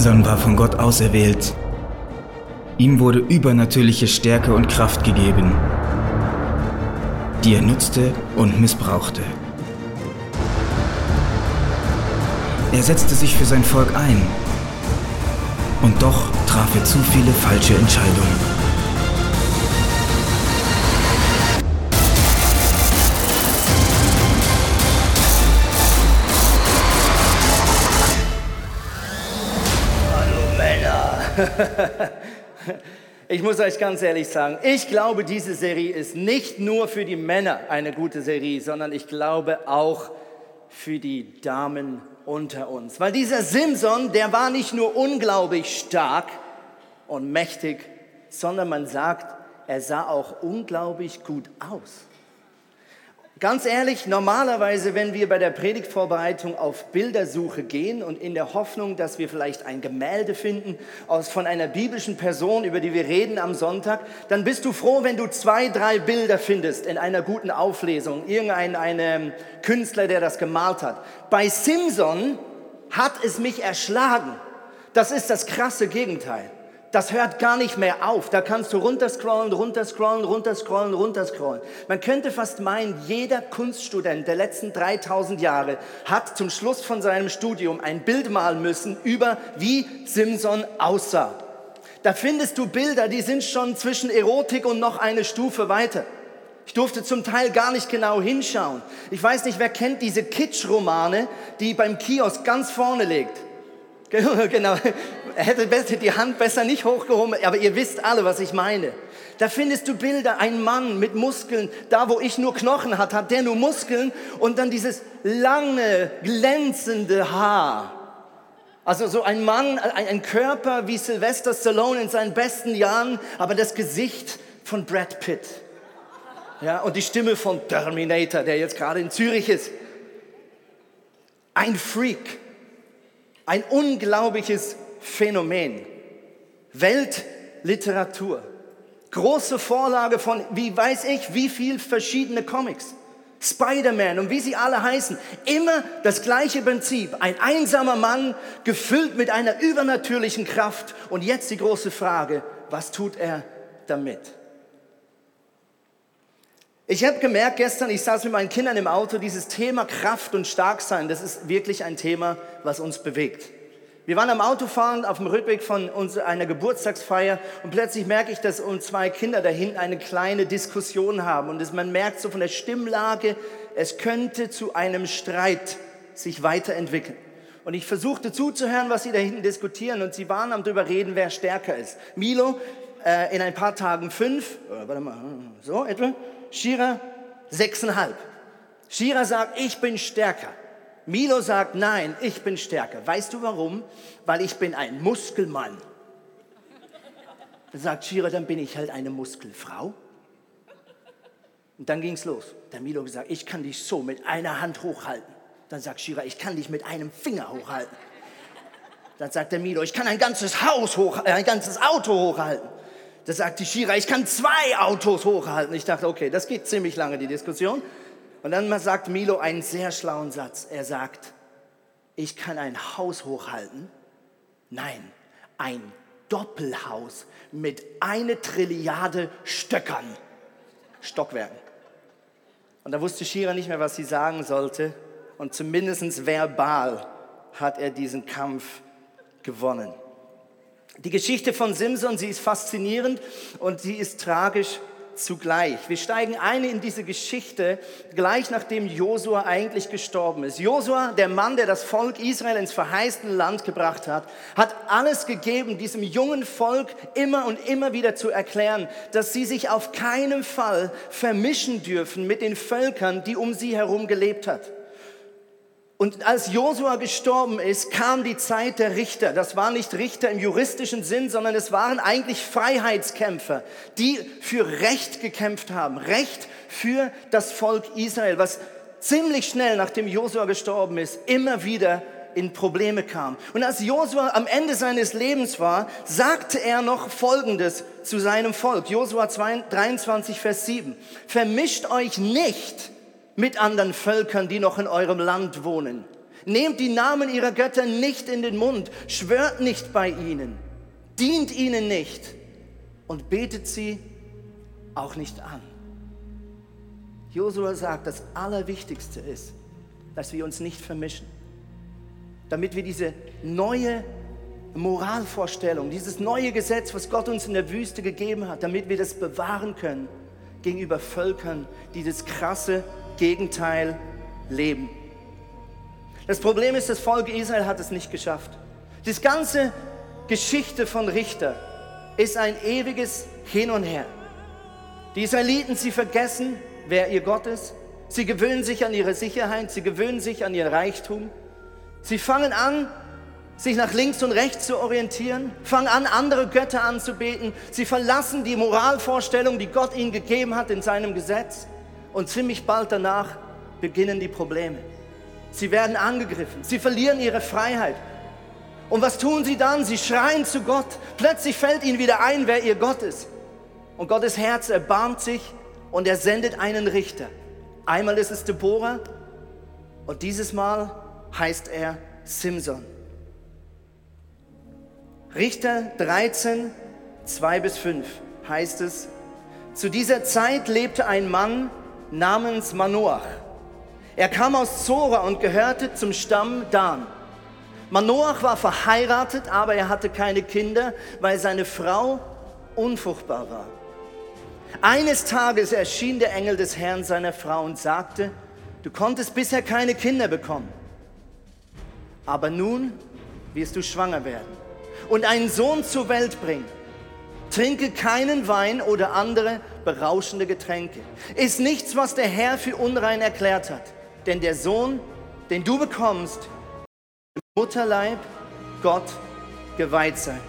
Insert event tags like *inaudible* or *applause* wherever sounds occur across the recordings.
Simson war von Gott auserwählt. Ihm wurde übernatürliche Stärke und Kraft gegeben, die er nutzte und missbrauchte. Er setzte sich für sein Volk ein. Und doch traf er zu viele falsche Entscheidungen. *laughs* Ich muss euch ganz ehrlich sagen, ich glaube, diese Serie ist nicht nur für die Männer eine gute Serie, sondern ich glaube auch für die Damen unter uns. Weil dieser Simson, der war nicht nur unglaublich stark und mächtig, sondern man sagt, er sah auch unglaublich gut aus. Ganz ehrlich, normalerweise, wenn wir bei der Predigtvorbereitung auf Bildersuche gehen und in der Hoffnung, dass wir vielleicht ein Gemälde finden aus, von einer biblischen Person, über die wir reden am Sonntag, dann bist du froh, wenn du zwei, drei Bilder findest in einer guten Auflesung. Irgendein ein, Künstler, der das gemalt hat. Bei Simpson hat es mich erschlagen. Das ist das krasse Gegenteil das hört gar nicht mehr auf. Da kannst du runterscrollen, runterscrollen, runterscrollen, runterscrollen. Man könnte fast meinen, jeder Kunststudent der letzten 3000 Jahre hat zum Schluss von seinem Studium ein Bild malen müssen über wie Simson aussah. Da findest du Bilder, die sind schon zwischen Erotik und noch eine Stufe weiter. Ich durfte zum Teil gar nicht genau hinschauen. Ich weiß nicht, wer kennt diese Kitsch-Romane, die beim Kiosk ganz vorne liegt. *laughs* Genau, er hätte die Hand besser nicht hochgehoben, aber ihr wisst alle, was ich meine. Da findest du Bilder, ein Mann mit Muskeln, da wo ich nur Knochen hatte, hat der nur Muskeln und dann dieses lange, glänzende Haar. Also so ein Mann, ein Körper wie Sylvester Stallone in seinen besten Jahren, aber das Gesicht von Brad Pitt. Ja, und die Stimme von Terminator, der jetzt gerade in Zürich ist. Ein Freak. Ein unglaubliches Phänomen. Weltliteratur. Große Vorlage von, wie weiß ich, wie viel verschiedene Comics. Spider-Man und wie sie alle heißen. Immer das gleiche Prinzip. Ein einsamer Mann, gefüllt mit einer übernatürlichen Kraft. Und jetzt die große Frage, was tut er damit? Ich habe gemerkt gestern, ich saß mit meinen Kindern im Auto, dieses Thema Kraft und Starksein, das ist wirklich ein Thema, was uns bewegt. Wir waren am Autofahren auf dem Rückweg von uns einer Geburtstagsfeier und plötzlich merke ich, dass uns zwei Kinder da hinten eine kleine Diskussion haben und das, man merkt so von der Stimmlage, es könnte zu einem Streit sich weiterentwickeln. Und ich versuchte zuzuhören, was sie da hinten diskutieren und sie waren am drüber reden, wer stärker ist. Milo äh, in ein paar Tagen fünf, oder warte mal, so etwa, Shira sechseinhalb. Shira sagt, ich bin stärker. Milo sagt, nein, ich bin stärker. Weißt du warum? Weil ich bin ein Muskelmann. Dann sagt Shira, dann bin ich halt eine Muskelfrau. Und dann ging es los. Der Milo gesagt, ich kann dich so mit einer Hand hochhalten. Dann sagt Shira, ich kann dich mit einem Finger hochhalten. Dann sagt der Milo, ich kann ein ganzes Haus hoch, äh, ein ganzes Auto hochhalten. Da sagt die Shira, ich kann zwei Autos hochhalten. Ich dachte, okay, das geht ziemlich lange, die Diskussion. Und dann sagt Milo einen sehr schlauen Satz. Er sagt, ich kann ein Haus hochhalten. Nein, ein Doppelhaus mit eine Trilliarde Stöckern, Stockwerken. Und da wusste Shira nicht mehr, was sie sagen sollte. Und zumindest verbal hat er diesen Kampf gewonnen. Die Geschichte von Simson, sie ist faszinierend und sie ist tragisch zugleich. Wir steigen ein in diese Geschichte gleich nachdem Josua eigentlich gestorben ist. Josua, der Mann, der das Volk Israel ins verheißene Land gebracht hat, hat alles gegeben, diesem jungen Volk immer und immer wieder zu erklären, dass sie sich auf keinen Fall vermischen dürfen mit den Völkern, die um sie herum gelebt hat. Und als Josua gestorben ist, kam die Zeit der Richter. Das waren nicht Richter im juristischen Sinn, sondern es waren eigentlich Freiheitskämpfer, die für Recht gekämpft haben. Recht für das Volk Israel, was ziemlich schnell nachdem Josua gestorben ist, immer wieder in Probleme kam. Und als Josua am Ende seines Lebens war, sagte er noch Folgendes zu seinem Volk. Josua 23, Vers 7. Vermischt euch nicht mit anderen Völkern, die noch in eurem Land wohnen. Nehmt die Namen ihrer Götter nicht in den Mund, schwört nicht bei ihnen, dient ihnen nicht und betet sie auch nicht an. Josua sagt, das Allerwichtigste ist, dass wir uns nicht vermischen, damit wir diese neue Moralvorstellung, dieses neue Gesetz, was Gott uns in der Wüste gegeben hat, damit wir das bewahren können gegenüber Völkern, die das krasse Gegenteil leben. Das Problem ist, das Volk Israel hat es nicht geschafft. Das ganze Geschichte von Richter ist ein ewiges Hin und Her. Die Israeliten, sie vergessen, wer ihr Gott ist. Sie gewöhnen sich an ihre Sicherheit, sie gewöhnen sich an ihr Reichtum. Sie fangen an, sich nach links und rechts zu orientieren, fangen an, andere Götter anzubeten. Sie verlassen die Moralvorstellung, die Gott ihnen gegeben hat in seinem Gesetz. Und ziemlich bald danach beginnen die Probleme. Sie werden angegriffen, sie verlieren ihre Freiheit. Und was tun sie dann? Sie schreien zu Gott. Plötzlich fällt ihnen wieder ein, wer ihr Gott ist. Und Gottes Herz erbarmt sich und er sendet einen Richter. Einmal ist es Deborah und dieses Mal heißt er Simson. Richter 13, 2 bis 5 heißt es, zu dieser Zeit lebte ein Mann namens Manoach. Er kam aus Zora und gehörte zum Stamm Dan. Manoach war verheiratet, aber er hatte keine Kinder, weil seine Frau unfruchtbar war. Eines Tages erschien der Engel des Herrn seiner Frau und sagte, du konntest bisher keine Kinder bekommen, aber nun wirst du schwanger werden und einen Sohn zur Welt bringen. Trinke keinen Wein oder andere berauschende Getränke. Ist nichts, was der Herr für unrein erklärt hat. Denn der Sohn, den du bekommst, im Mutterleib Gott geweiht sein.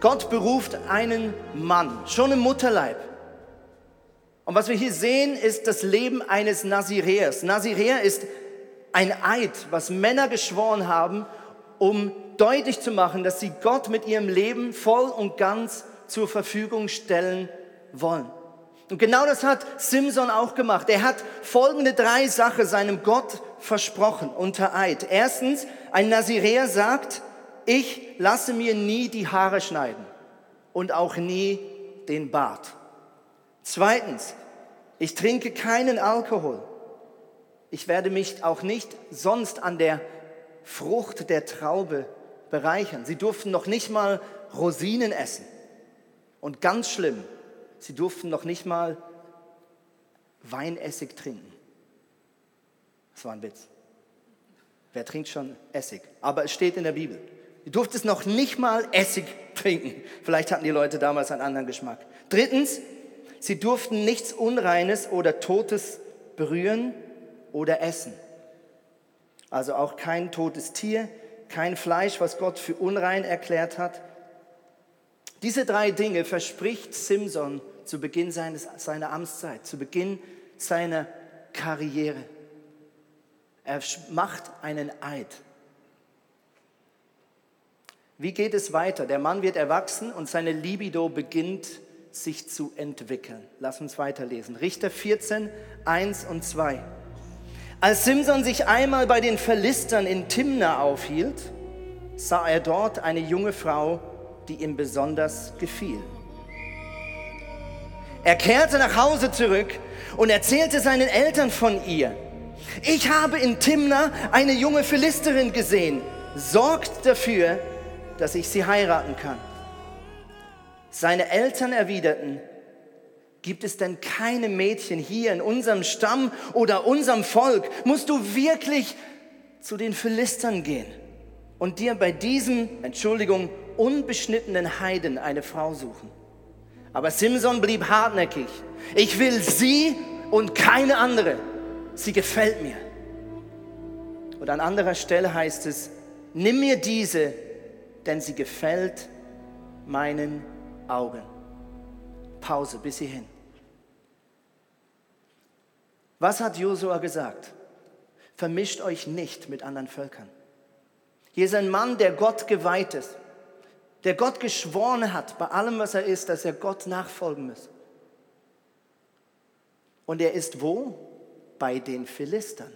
Gott beruft einen Mann, schon im Mutterleib. Und was wir hier sehen, ist das Leben eines Nazireers. Nazireer ist ein Eid, was Männer geschworen haben, um deutlich zu machen, dass sie Gott mit ihrem Leben voll und ganz zur Verfügung stellen wollen. Und genau das hat Simson auch gemacht. Er hat folgende drei Sachen seinem Gott versprochen unter Eid. Erstens, ein Naziräer sagt, ich lasse mir nie die Haare schneiden und auch nie den Bart. Zweitens, ich trinke keinen Alkohol ich werde mich auch nicht sonst an der Frucht der Traube bereichern. Sie durften noch nicht mal Rosinen essen. Und ganz schlimm, sie durften noch nicht mal Weinessig trinken. Das war ein Witz. Wer trinkt schon Essig? Aber es steht in der Bibel. Du durftest noch nicht mal Essig trinken. Vielleicht hatten die Leute damals einen anderen Geschmack. Drittens, sie durften nichts Unreines oder Totes berühren oder essen. Also auch kein totes Tier, kein Fleisch, was Gott für unrein erklärt hat. Diese drei Dinge verspricht Simson zu Beginn seines, seiner Amtszeit, zu Beginn seiner Karriere. Er macht einen Eid. Wie geht es weiter? Der Mann wird erwachsen und seine Libido beginnt sich zu entwickeln. Lass uns weiterlesen. Richter 14, 1 und 2. Als Simson sich einmal bei den Philistern in Timna aufhielt, sah er dort eine junge Frau, die ihm besonders gefiel. Er kehrte nach Hause zurück und erzählte seinen Eltern von ihr. Ich habe in Timna eine junge Philisterin gesehen. Sorgt dafür, dass ich sie heiraten kann. Seine Eltern erwiderten, Gibt es denn keine Mädchen hier in unserem Stamm oder unserem Volk? Musst du wirklich zu den Philistern gehen und dir bei diesem, Entschuldigung, unbeschnittenen Heiden eine Frau suchen? Aber Simson blieb hartnäckig. Ich will sie und keine andere. Sie gefällt mir. Und an anderer Stelle heißt es, nimm mir diese, denn sie gefällt meinen Augen. Pause bis hierhin. Was hat Josua gesagt? Vermischt euch nicht mit anderen Völkern. Hier ist ein Mann, der Gott geweiht ist, der Gott geschworen hat, bei allem, was er ist, dass er Gott nachfolgen muss. Und er ist wo? bei den Philistern.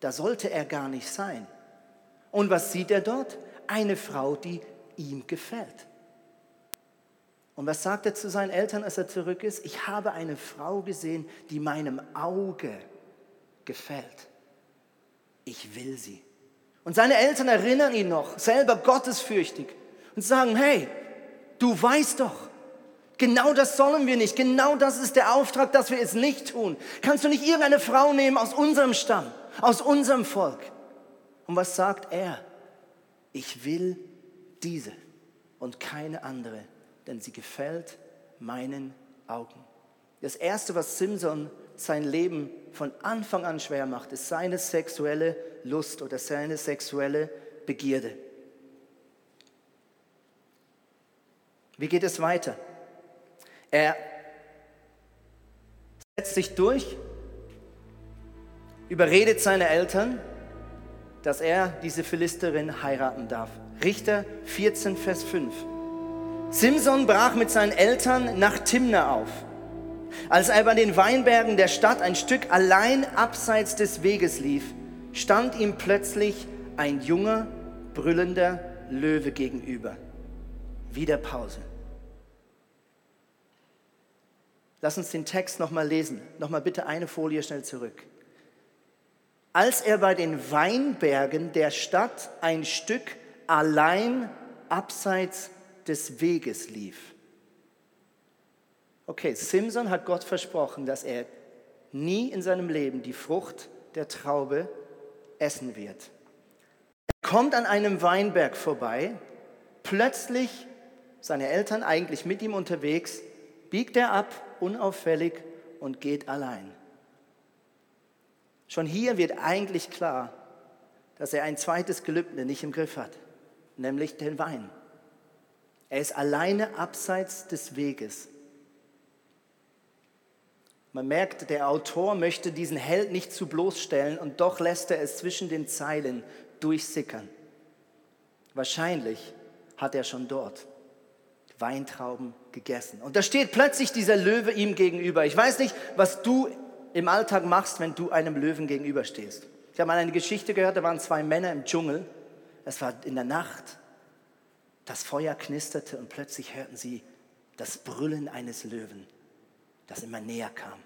Da sollte er gar nicht sein. Und was sieht er dort? Eine Frau, die ihm gefällt. Und was sagt er zu seinen Eltern, als er zurück ist? Ich habe eine Frau gesehen, die meinem Auge gefällt. Ich will sie. Und seine Eltern erinnern ihn noch, selber gottesfürchtig, und sagen, hey, du weißt doch, genau das sollen wir nicht, genau das ist der Auftrag, dass wir es nicht tun. Kannst du nicht irgendeine Frau nehmen aus unserem Stamm, aus unserem Volk? Und was sagt er? Ich will diese und keine andere, denn sie gefällt meinen Augen. Das Erste, was Simson sein Leben von Anfang an schwer macht, ist seine sexuelle Lust oder seine sexuelle Begierde. Wie geht es weiter? Er setzt sich durch, überredet seine Eltern, dass er diese Philisterin heiraten darf. Richter 14, Vers 5. Simson brach mit seinen Eltern nach Timna auf. Als er bei den Weinbergen der Stadt ein Stück allein abseits des Weges lief, stand ihm plötzlich ein junger, brüllender Löwe gegenüber. Wieder Pause. Lass uns den Text nochmal lesen. Nochmal bitte eine Folie schnell zurück. Als er bei den Weinbergen der Stadt ein Stück allein abseits des Weges lief. Okay, Simson hat Gott versprochen, dass er nie in seinem Leben die Frucht der Traube essen wird. Er kommt an einem Weinberg vorbei, plötzlich, seine Eltern eigentlich mit ihm unterwegs, biegt er ab, unauffällig und geht allein. Schon hier wird eigentlich klar, dass er ein zweites Gelübde nicht im Griff hat, nämlich den Wein. Er ist alleine abseits des Weges. Man merkt, der Autor möchte diesen Held nicht zu bloßstellen und doch lässt er es zwischen den Zeilen durchsickern. Wahrscheinlich hat er schon dort Weintrauben gegessen. Und da steht plötzlich dieser Löwe ihm gegenüber. Ich weiß nicht, was du im Alltag machst, wenn du einem Löwen gegenüberstehst. Ich habe mal eine Geschichte gehört, da waren zwei Männer im Dschungel. Es war in der Nacht. Das Feuer knisterte und plötzlich hörten sie das Brüllen eines Löwen das immer näher kam.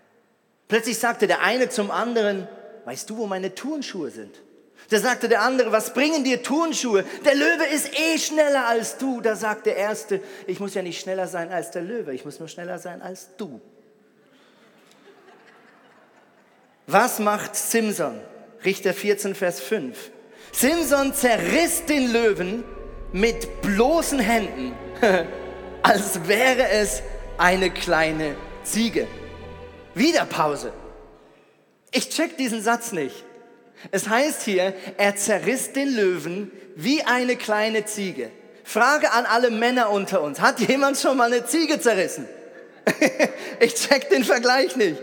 Plötzlich sagte der eine zum anderen, weißt du, wo meine Turnschuhe sind? Da sagte der andere, was bringen dir Turnschuhe? Der Löwe ist eh schneller als du. Da sagt der Erste, ich muss ja nicht schneller sein als der Löwe, ich muss nur schneller sein als du. Was macht Simson? Richter 14, Vers 5. Simson zerriss den Löwen mit bloßen Händen, *laughs* als wäre es eine kleine Ziege. Wieder Pause. Ich check diesen Satz nicht. Es heißt hier, er zerriss den Löwen wie eine kleine Ziege. Frage an alle Männer unter uns. Hat jemand schon mal eine Ziege zerrissen? *laughs* ich check den Vergleich nicht.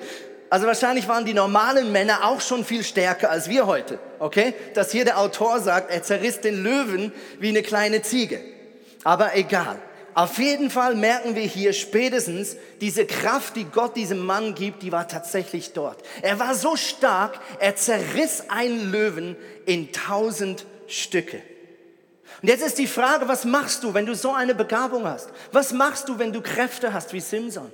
Also wahrscheinlich waren die normalen Männer auch schon viel stärker als wir heute. Okay? Dass hier der Autor sagt, er zerriss den Löwen wie eine kleine Ziege. Aber egal. Auf jeden Fall merken wir hier spätestens, diese Kraft, die Gott diesem Mann gibt, die war tatsächlich dort. Er war so stark, er zerriss einen Löwen in tausend Stücke. Und jetzt ist die Frage, was machst du, wenn du so eine Begabung hast? Was machst du, wenn du Kräfte hast wie Simson?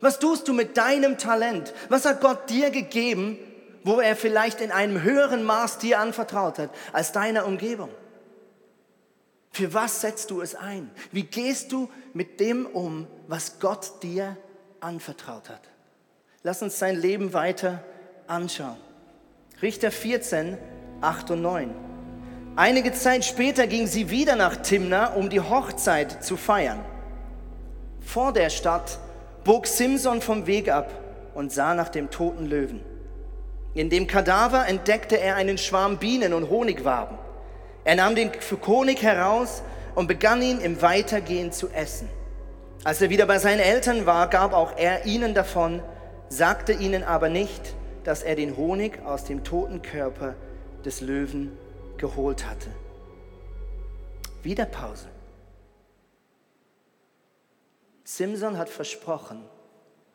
Was tust du mit deinem Talent? Was hat Gott dir gegeben, wo er vielleicht in einem höheren Maß dir anvertraut hat als deiner Umgebung? Für was setzt du es ein? Wie gehst du mit dem um, was Gott dir anvertraut hat? Lass uns sein Leben weiter anschauen. Richter 14, 8 und 9. Einige Zeit später ging sie wieder nach Timna, um die Hochzeit zu feiern. Vor der Stadt bog Simson vom Weg ab und sah nach dem toten Löwen. In dem Kadaver entdeckte er einen Schwarm Bienen und Honigwaben. Er nahm den Honig heraus und begann ihn im Weitergehen zu essen. Als er wieder bei seinen Eltern war, gab auch er ihnen davon, sagte ihnen aber nicht, dass er den Honig aus dem toten Körper des Löwen geholt hatte. Wieder Pause. Simson hat versprochen,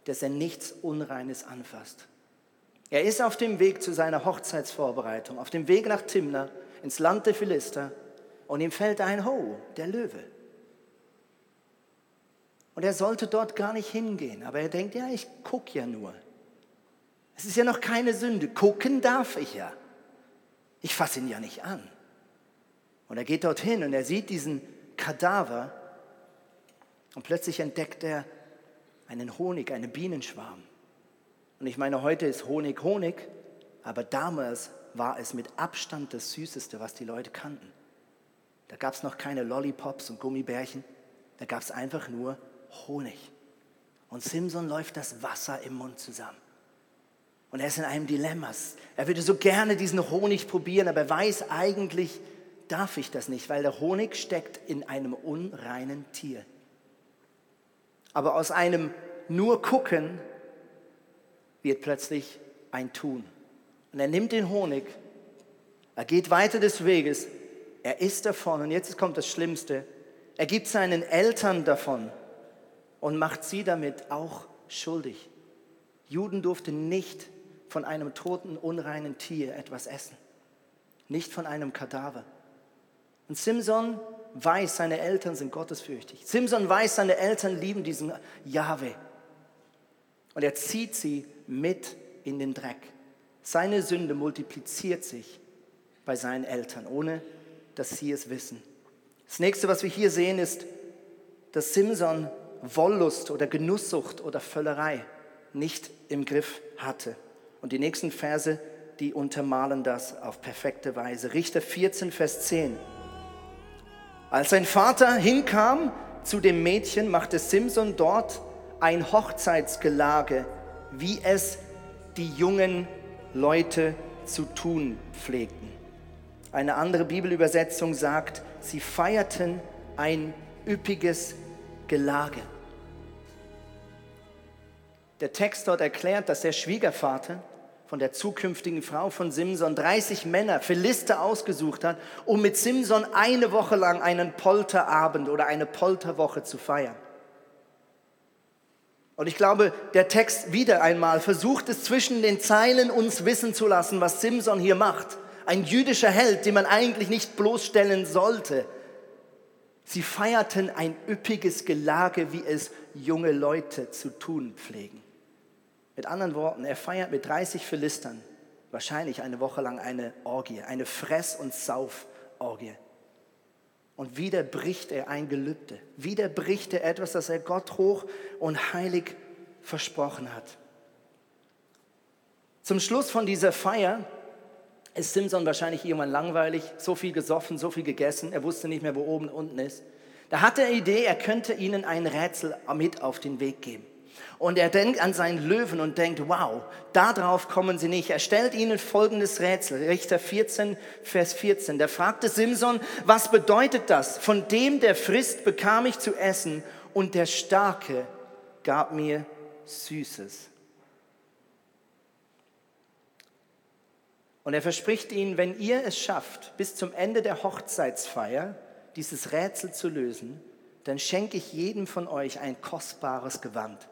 dass er nichts Unreines anfasst. Er ist auf dem Weg zu seiner Hochzeitsvorbereitung, auf dem Weg nach Timna, ins Land der Philister, und ihm fällt ein Ho, der Löwe. Und er sollte dort gar nicht hingehen, aber er denkt, ja, ich gucke ja nur. Es ist ja noch keine Sünde, gucken darf ich ja. Ich fasse ihn ja nicht an. Und er geht dorthin und er sieht diesen Kadaver und plötzlich entdeckt er einen Honig, einen Bienenschwarm. Und ich meine, heute ist Honig Honig, aber damals war es mit Abstand das Süßeste, was die Leute kannten. Da gab es noch keine Lollipops und Gummibärchen, da gab es einfach nur Honig. Und Simson läuft das Wasser im Mund zusammen. Und er ist in einem Dilemma. Er würde so gerne diesen Honig probieren, aber er weiß eigentlich, darf ich das nicht, weil der Honig steckt in einem unreinen Tier. Aber aus einem nur gucken wird plötzlich ein Tun. Und er nimmt den Honig, er geht weiter des Weges, er isst davon und jetzt kommt das Schlimmste. Er gibt seinen Eltern davon und macht sie damit auch schuldig. Juden durften nicht von einem toten, unreinen Tier etwas essen, nicht von einem Kadaver. Und Simson weiß, seine Eltern sind gottesfürchtig. Simson weiß, seine Eltern lieben diesen Jahwe. Und er zieht sie mit in den Dreck. Seine Sünde multipliziert sich bei seinen Eltern, ohne dass sie es wissen. Das nächste, was wir hier sehen, ist, dass Simson Wollust oder Genusssucht oder Völlerei nicht im Griff hatte. Und die nächsten Verse, die untermalen das auf perfekte Weise. Richter 14, Vers 10. Als sein Vater hinkam zu dem Mädchen, machte Simson dort ein Hochzeitsgelage, wie es die jungen Leute zu tun pflegten. Eine andere Bibelübersetzung sagt, sie feierten ein üppiges Gelage. Der Text dort erklärt, dass der Schwiegervater von der zukünftigen Frau von Simson 30 Männer, Philister ausgesucht hat, um mit Simson eine Woche lang einen Polterabend oder eine Polterwoche zu feiern. Und ich glaube, der Text wieder einmal versucht es zwischen den Zeilen uns wissen zu lassen, was Simson hier macht. Ein jüdischer Held, den man eigentlich nicht bloßstellen sollte. Sie feierten ein üppiges Gelage, wie es junge Leute zu tun pflegen. Mit anderen Worten, er feiert mit 30 Philistern wahrscheinlich eine Woche lang eine Orgie, eine Fress- und Sauforgie. Und wieder bricht er ein Gelübde. Wieder bricht er etwas, das er Gott hoch und heilig versprochen hat. Zum Schluss von dieser Feier ist Simson wahrscheinlich irgendwann langweilig, so viel gesoffen, so viel gegessen, er wusste nicht mehr, wo oben und unten ist. Da hat er die Idee, er könnte ihnen ein Rätsel mit auf den Weg geben. Und er denkt an seinen Löwen und denkt, wow, darauf kommen sie nicht. Er stellt ihnen folgendes Rätsel, Richter 14, Vers 14. Da fragte Simson, was bedeutet das? Von dem, der frisst, bekam ich zu essen und der Starke gab mir Süßes. Und er verspricht ihnen, wenn ihr es schafft, bis zum Ende der Hochzeitsfeier dieses Rätsel zu lösen, dann schenke ich jedem von euch ein kostbares Gewand.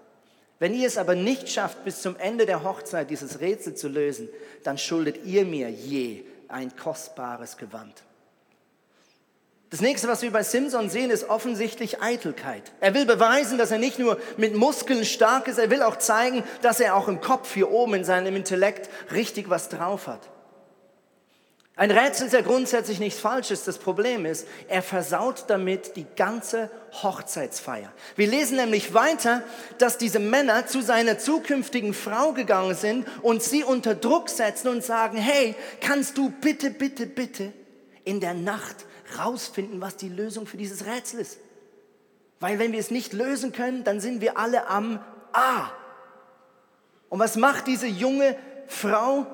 Wenn ihr es aber nicht schafft, bis zum Ende der Hochzeit dieses Rätsel zu lösen, dann schuldet ihr mir je ein kostbares Gewand. Das nächste, was wir bei Simson sehen, ist offensichtlich Eitelkeit. Er will beweisen, dass er nicht nur mit Muskeln stark ist, er will auch zeigen, dass er auch im Kopf hier oben in seinem Intellekt richtig was drauf hat. Ein Rätsel ist ja grundsätzlich nichts Falsches. Das Problem ist, er versaut damit die ganze Hochzeitsfeier. Wir lesen nämlich weiter, dass diese Männer zu seiner zukünftigen Frau gegangen sind und sie unter Druck setzen und sagen, hey, kannst du bitte, bitte, bitte in der Nacht rausfinden, was die Lösung für dieses Rätsel ist? Weil wenn wir es nicht lösen können, dann sind wir alle am A. Und was macht diese junge Frau?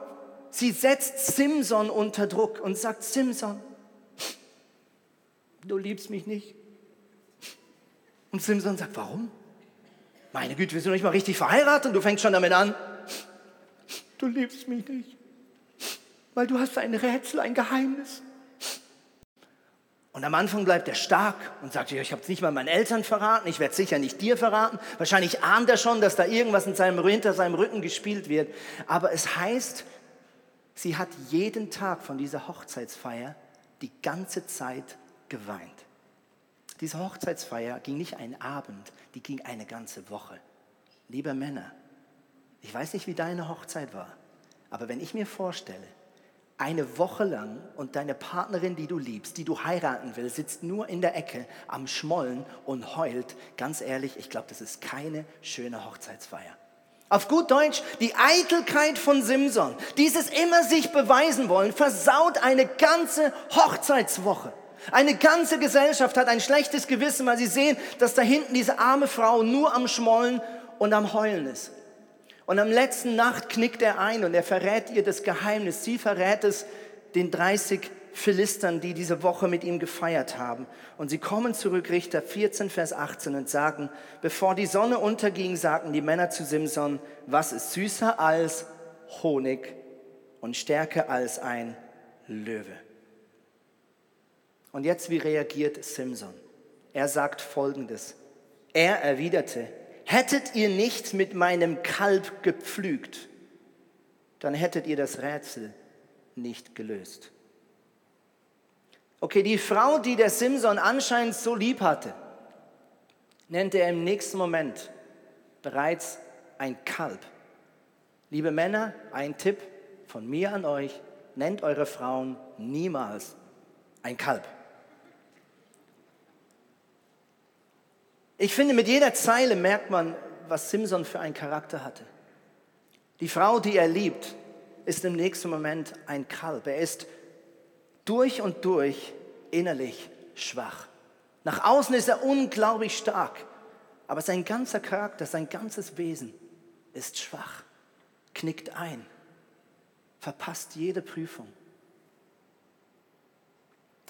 Sie setzt Simson unter Druck und sagt, Simson, du liebst mich nicht. Und Simson sagt, warum? Meine Güte, wir sind noch nicht mal richtig verheiratet und du fängst schon damit an. Du liebst mich nicht, weil du hast ein Rätsel, ein Geheimnis. Und am Anfang bleibt er stark und sagt, ich habe es nicht mal meinen Eltern verraten, ich werde sicher nicht dir verraten. Wahrscheinlich ahnt er schon, dass da irgendwas in seinem, hinter seinem Rücken gespielt wird. Aber es heißt, sie hat jeden Tag von dieser Hochzeitsfeier die ganze Zeit geweint. Diese Hochzeitsfeier ging nicht einen Abend, die ging eine ganze Woche. Liebe Männer, ich weiß nicht, wie deine Hochzeit war, aber wenn ich mir vorstelle, eine Woche lang und deine Partnerin, die du liebst, die du heiraten willst, sitzt nur in der Ecke am Schmollen und heult, ganz ehrlich, ich glaube, das ist keine schöne Hochzeitsfeier. Auf gut Deutsch, die Eitelkeit von Simson, dieses immer sich beweisen wollen, versaut eine ganze Hochzeitswoche. Eine ganze Gesellschaft hat ein schlechtes Gewissen, weil sie sehen, dass da hinten diese arme Frau nur am Schmollen und am Heulen ist. Und am letzten Nacht knickt er ein und er verrät ihr das Geheimnis. Sie verrät es den 30 Philistern, die diese Woche mit ihm gefeiert haben. Und sie kommen zurück, Richter 14, Vers 18, und sagen, bevor die Sonne unterging, sagten die Männer zu Simson, was ist süßer als Honig und stärker als ein Löwe. Und jetzt, wie reagiert Simson? Er sagt Folgendes. Er erwiderte, hättet ihr nicht mit meinem Kalb gepflügt, dann hättet ihr das Rätsel nicht gelöst. Okay, die Frau, die der Simson anscheinend so lieb hatte, nennt er im nächsten Moment bereits ein Kalb. Liebe Männer, ein Tipp von mir an euch, nennt eure Frauen niemals ein Kalb. Ich finde, mit jeder Zeile merkt man, was Simson für einen Charakter hatte. Die Frau, die er liebt, ist im nächsten Moment ein Kalb. Er ist durch und durch innerlich schwach. Nach außen ist er unglaublich stark, aber sein ganzer Charakter, sein ganzes Wesen ist schwach, knickt ein, verpasst jede Prüfung.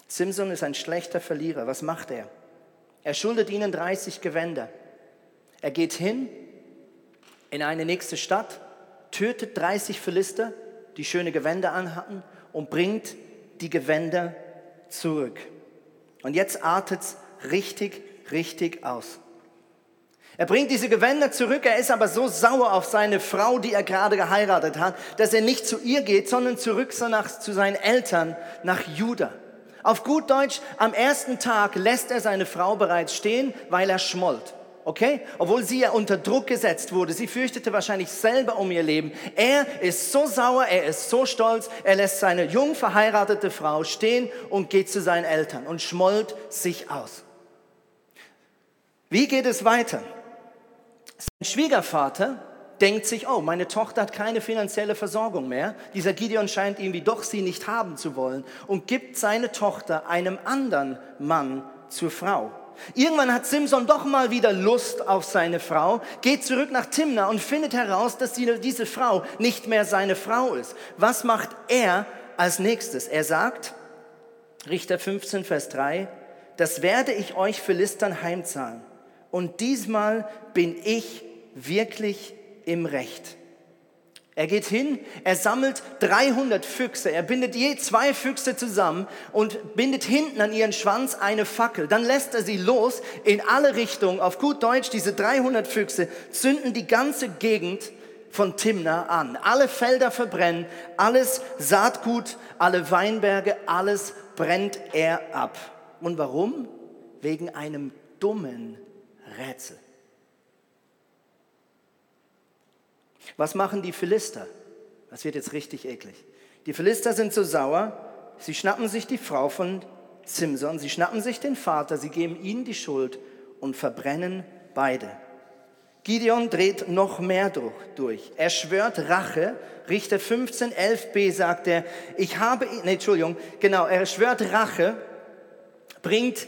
Simson ist ein schlechter Verlierer. Was macht er? Er schuldet ihnen 30 Gewänder. Er geht hin in eine nächste Stadt, tötet 30 Philister, die schöne Gewänder anhatten, und bringt die Gewänder zurück. Und jetzt artet es richtig, richtig aus. Er bringt diese Gewänder zurück, er ist aber so sauer auf seine Frau, die er gerade geheiratet hat, dass er nicht zu ihr geht, sondern zurück zu seinen Eltern nach Juda. Auf gut Deutsch, am ersten Tag lässt er seine Frau bereits stehen, weil er schmollt. Okay? Obwohl sie ja unter Druck gesetzt wurde. Sie fürchtete wahrscheinlich selber um ihr Leben. Er ist so sauer, er ist so stolz, er lässt seine jung verheiratete Frau stehen und geht zu seinen Eltern und schmollt sich aus. Wie geht es weiter? Sein Schwiegervater denkt sich, oh, meine Tochter hat keine finanzielle Versorgung mehr. Dieser Gideon scheint irgendwie doch sie nicht haben zu wollen und gibt seine Tochter einem anderen Mann zur Frau. Irgendwann hat Simson doch mal wieder Lust auf seine Frau, geht zurück nach Timna und findet heraus, dass diese Frau nicht mehr seine Frau ist. Was macht er als nächstes? Er sagt, Richter 15, Vers 3, das werde ich euch Philistern heimzahlen. Und diesmal bin ich wirklich im Recht. Er geht hin, er sammelt 300 Füchse, er bindet je zwei Füchse zusammen und bindet hinten an ihren Schwanz eine Fackel. Dann lässt er sie los in alle Richtungen. Auf gut Deutsch, diese 300 Füchse zünden die ganze Gegend von Timna an. Alle Felder verbrennen, alles Saatgut, alle Weinberge, alles brennt er ab. Und warum? Wegen einem dummen Rätsel. Was machen die Philister? Das wird jetzt richtig eklig. Die Philister sind so sauer, sie schnappen sich die Frau von Simson, sie schnappen sich den Vater, sie geben ihnen die Schuld und verbrennen beide. Gideon dreht noch mehr durch. Er schwört Rache. Richter 15, 11b sagt er, ich habe, nee, Entschuldigung, genau, er schwört Rache, bringt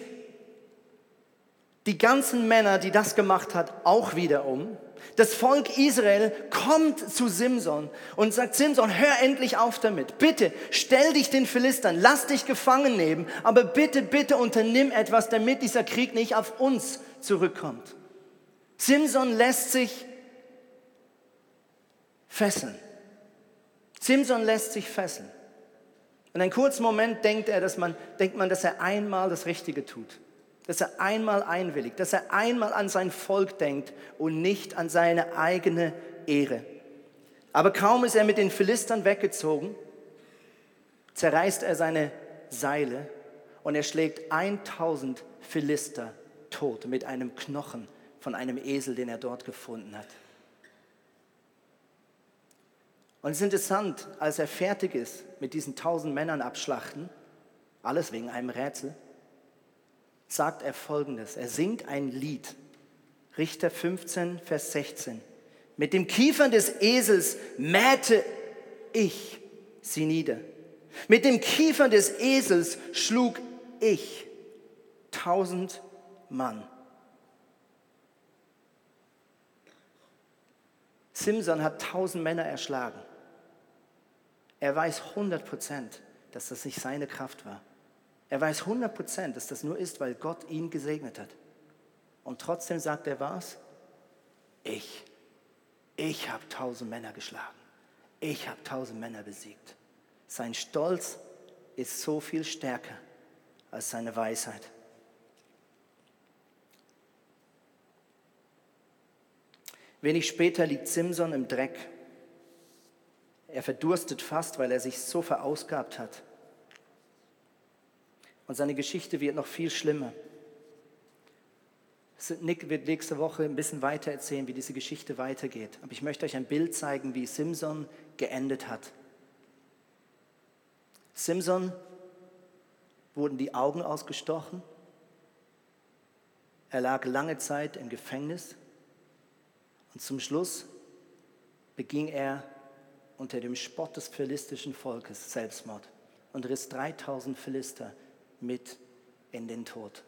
die ganzen Männer, die das gemacht hat, auch wieder um. Das Volk Israel kommt zu Simson und sagt, Simson, hör endlich auf damit. Bitte, stell dich den Philistern, lass dich gefangen nehmen, aber bitte, bitte unternimm etwas, damit dieser Krieg nicht auf uns zurückkommt. Simson lässt sich fesseln. Simson lässt sich fesseln. Und einen kurzen Moment denkt, er, dass man, denkt man, dass er einmal das Richtige tut, dass er einmal einwilligt, dass er einmal an sein Volk denkt und nicht an seine eigene Ehre. Aber kaum ist er mit den Philistern weggezogen, zerreißt er seine Seile und er schlägt 1000 Philister tot mit einem Knochen von einem Esel, den er dort gefunden hat. Und es ist interessant, als er fertig ist mit diesen tausend Männern abschlachten, alles wegen einem Rätsel, sagt er folgendes. Er singt ein Lied. Richter 15, Vers 16. Mit dem Kiefern des Esels mähte ich sie nieder. Mit dem Kiefern des Esels schlug ich tausend Mann. Simson hat tausend Männer erschlagen. Er weiß 100 Prozent, dass das nicht seine Kraft war. Er weiß 100 Prozent, dass das nur ist, weil Gott ihn gesegnet hat. Und trotzdem sagt er was? Ich. Ich habe tausend Männer geschlagen. Ich habe tausend Männer besiegt. Sein Stolz ist so viel stärker als seine Weisheit. Wenig später liegt Simson im Dreck. Er verdurstet fast, weil er sich so verausgabt hat. Und seine Geschichte wird noch viel schlimmer. Nick wird nächste Woche ein bisschen weiter erzählen, wie diese Geschichte weitergeht. Aber ich möchte euch ein Bild zeigen, wie Simson geendet hat. Simson wurden die Augen ausgestochen. Er lag lange Zeit im Gefängnis. Und zum Schluss beging er unter dem Spott des philistischen Volkes Selbstmord und riss 3000 Philister mit in den Tod.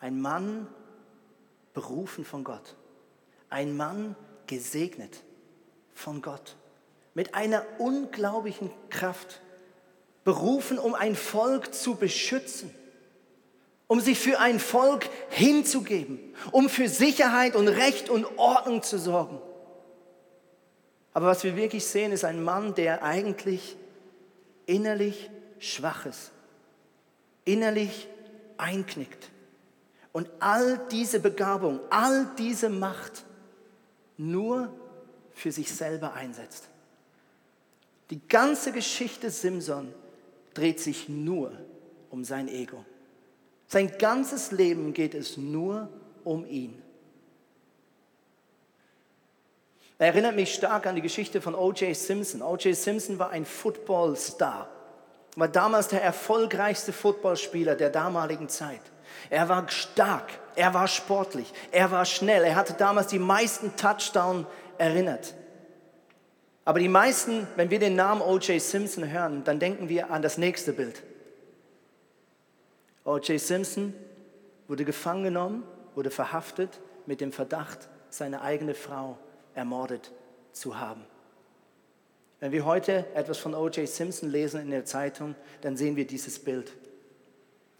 Ein Mann berufen von Gott, ein Mann gesegnet von Gott, mit einer unglaublichen Kraft, berufen, um ein Volk zu beschützen um sich für ein Volk hinzugeben, um für Sicherheit und Recht und Ordnung zu sorgen. Aber was wir wirklich sehen, ist ein Mann, der eigentlich innerlich schwach ist, innerlich einknickt und all diese Begabung, all diese Macht nur für sich selber einsetzt. Die ganze Geschichte Simson dreht sich nur um sein Ego. Sein ganzes Leben geht es nur um ihn. Er erinnert mich stark an die Geschichte von O.J. Simpson. O.J. Simpson war ein Footballstar, war damals der erfolgreichste Footballspieler der damaligen Zeit. Er war stark, er war sportlich, er war schnell, er hatte damals die meisten Touchdowns erinnert. Aber die meisten, wenn wir den Namen O.J. Simpson hören, dann denken wir an das nächste Bild. O.J. Simpson wurde gefangen genommen, wurde verhaftet mit dem Verdacht, seine eigene Frau ermordet zu haben. Wenn wir heute etwas von O.J. Simpson lesen in der Zeitung, dann sehen wir dieses Bild.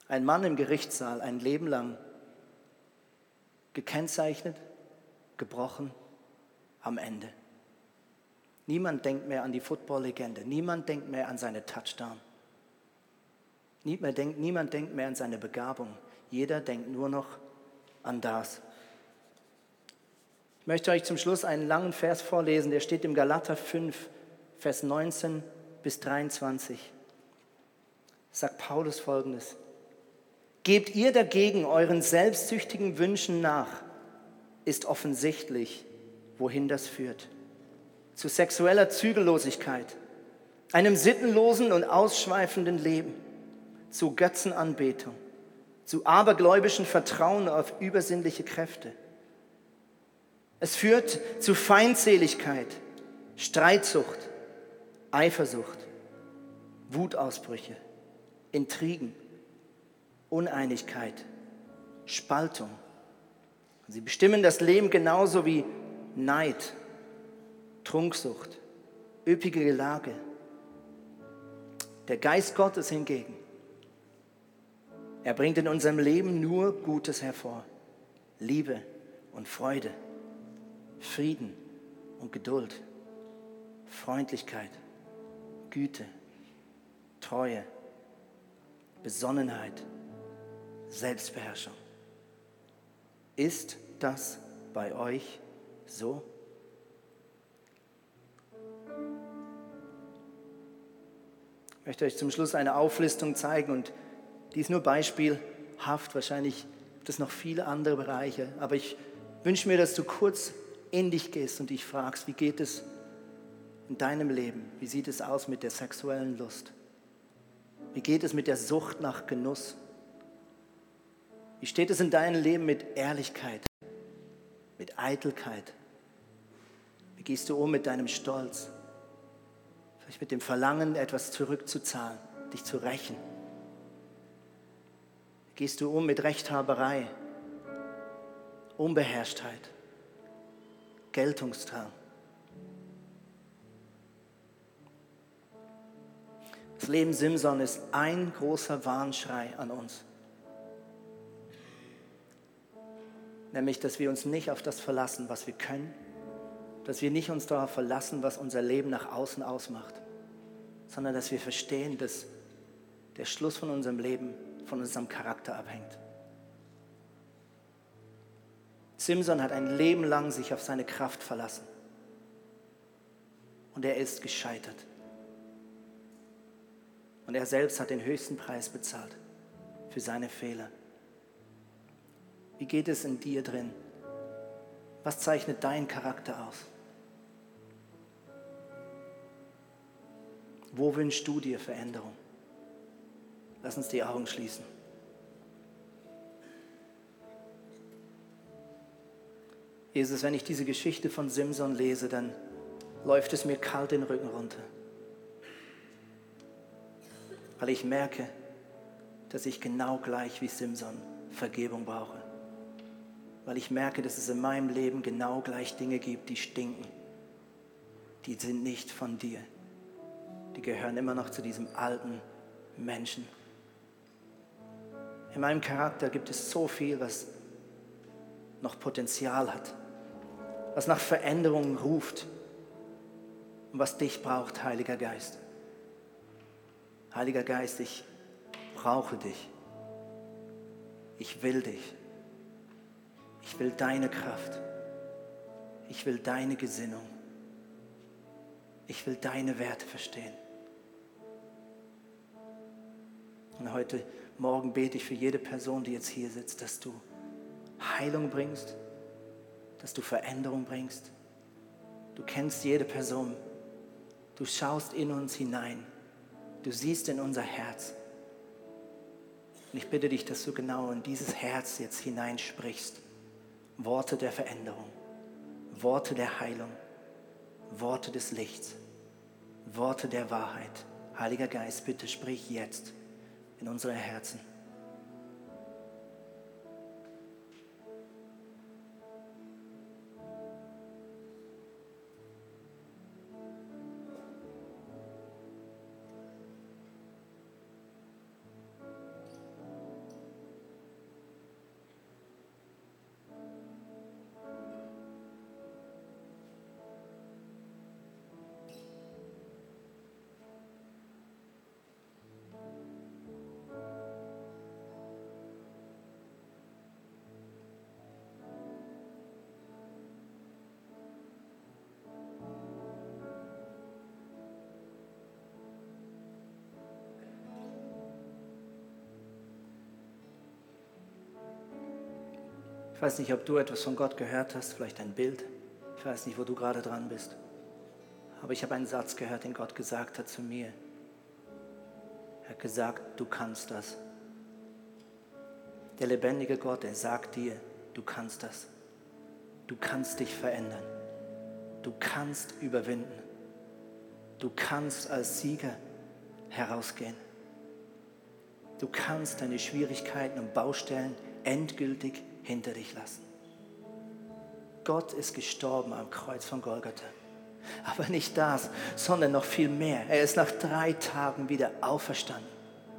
Ein Mann im Gerichtssaal, ein Leben lang, gekennzeichnet, gebrochen, am Ende. Niemand denkt mehr an die Football-Legende, niemand denkt mehr an seine Touchdown. Niemand denkt, niemand denkt mehr an seine Begabung. Jeder denkt nur noch an das. Ich möchte euch zum Schluss einen langen Vers vorlesen, der steht im Galater 5, Vers 19 bis 23. Sagt Paulus folgendes. Gebt ihr dagegen euren selbstsüchtigen Wünschen nach, ist offensichtlich, wohin das führt. Zu sexueller Zügellosigkeit, einem sittenlosen und ausschweifenden Leben zu Götzenanbetung, zu abergläubischem Vertrauen auf übersinnliche Kräfte. Es führt zu Feindseligkeit, Streitsucht, Eifersucht, Wutausbrüche, Intrigen, Uneinigkeit, Spaltung. Sie bestimmen das Leben genauso wie Neid, Trunksucht, üppige Gelage. Der Geist Gottes hingegen er bringt in unserem Leben nur Gutes hervor. Liebe und Freude, Frieden und Geduld, Freundlichkeit, Güte, Treue, Besonnenheit, Selbstbeherrschung. Ist das bei euch so? Ich möchte euch zum Schluss eine Auflistung zeigen und die ist nur beispielhaft. Wahrscheinlich gibt es noch viele andere Bereiche, aber ich wünsche mir, dass du kurz in dich gehst und dich fragst, wie geht es in deinem Leben? Wie sieht es aus mit der sexuellen Lust? Wie geht es mit der Sucht nach Genuss? Wie steht es in deinem Leben mit Ehrlichkeit, mit Eitelkeit? Wie gehst du um mit deinem Stolz? Vielleicht mit dem Verlangen, etwas zurückzuzahlen, dich zu rächen. Wie gehst du um mit Rechthaberei, Unbeherrschtheit, Geltungsdrang? Das Leben Simson ist ein großer Warnschrei an uns. Nämlich, dass wir uns nicht auf das verlassen, was wir können, dass wir nicht uns darauf verlassen, was unser Leben nach außen ausmacht, sondern dass wir verstehen, dass der Schluss von unserem Leben von unserem Charakter abhängt. Simson hat ein Leben lang sich auf seine Kraft verlassen und er ist gescheitert. Und er selbst hat den höchsten Preis bezahlt für seine Fehler. Wie geht es in dir drin? Was zeichnet dein Charakter aus? Wo wünschst du dir Veränderung? Lass uns die Augen schließen. Jesus, wenn ich diese Geschichte von Simson lese, dann läuft es mir kalt den Rücken runter weil ich merke, dass ich genau gleich wie Simson Vergebung brauche. Weil ich merke, dass es in meinem Leben genau gleich Dinge gibt, die stinken. Die sind nicht von dir. Die gehören immer noch zu diesem alten Menschen. In meinem Charakter gibt es so viel, was noch Potenzial hat, was nach Veränderung ruft und was dich braucht, Heiliger Geist. Heiliger Geist, ich brauche dich. Ich will dich. Ich will deine Kraft. Ich will deine Gesinnung. Ich will deine Werte verstehen. Und heute Morgen bete ich für jede Person, die jetzt hier sitzt, dass du Heilung bringst, dass du Veränderung bringst. Du kennst jede Person. Du schaust in uns hinein. Du siehst in unser Herz. Und ich bitte dich, dass du genau in dieses Herz jetzt hineinsprichst. Worte der Veränderung, Worte der Heilung, Worte des Lichts, Worte der Wahrheit. Heiliger Geist, bitte sprich jetzt in unsere Herzen. Ich weiß nicht, ob du etwas von Gott gehört hast, vielleicht ein Bild. Ich weiß nicht, wo du gerade dran bist. Aber ich habe einen Satz gehört, den Gott gesagt hat zu mir. Er hat gesagt, du kannst das. Der lebendige Gott, er sagt dir, du kannst das. Du kannst dich verändern. Du kannst überwinden. Du kannst als Sieger herausgehen. Du kannst deine Schwierigkeiten und Baustellen endgültig hinter dich lassen. Gott ist gestorben am Kreuz von Golgatha. Aber nicht das, sondern noch viel mehr. Er ist nach drei Tagen wieder auferstanden,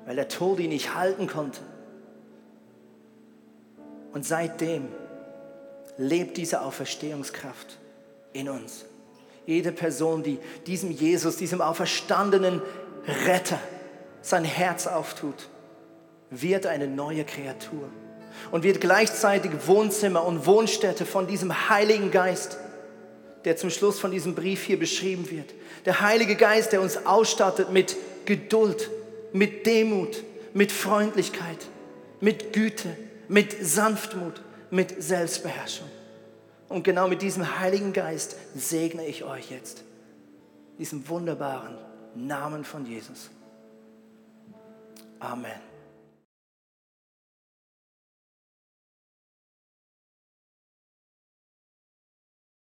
weil der Tod ihn nicht halten konnte. Und seitdem lebt diese Auferstehungskraft in uns. Jede Person, die diesem Jesus, diesem auferstandenen Retter sein Herz auftut, wird eine neue Kreatur und wird gleichzeitig Wohnzimmer und Wohnstätte von diesem Heiligen Geist, der zum Schluss von diesem Brief hier beschrieben wird. Der Heilige Geist, der uns ausstattet mit Geduld, mit Demut, mit Freundlichkeit, mit Güte, mit Sanftmut, mit Selbstbeherrschung. Und genau mit diesem Heiligen Geist segne ich euch jetzt, diesem wunderbaren Namen von Jesus. Amen.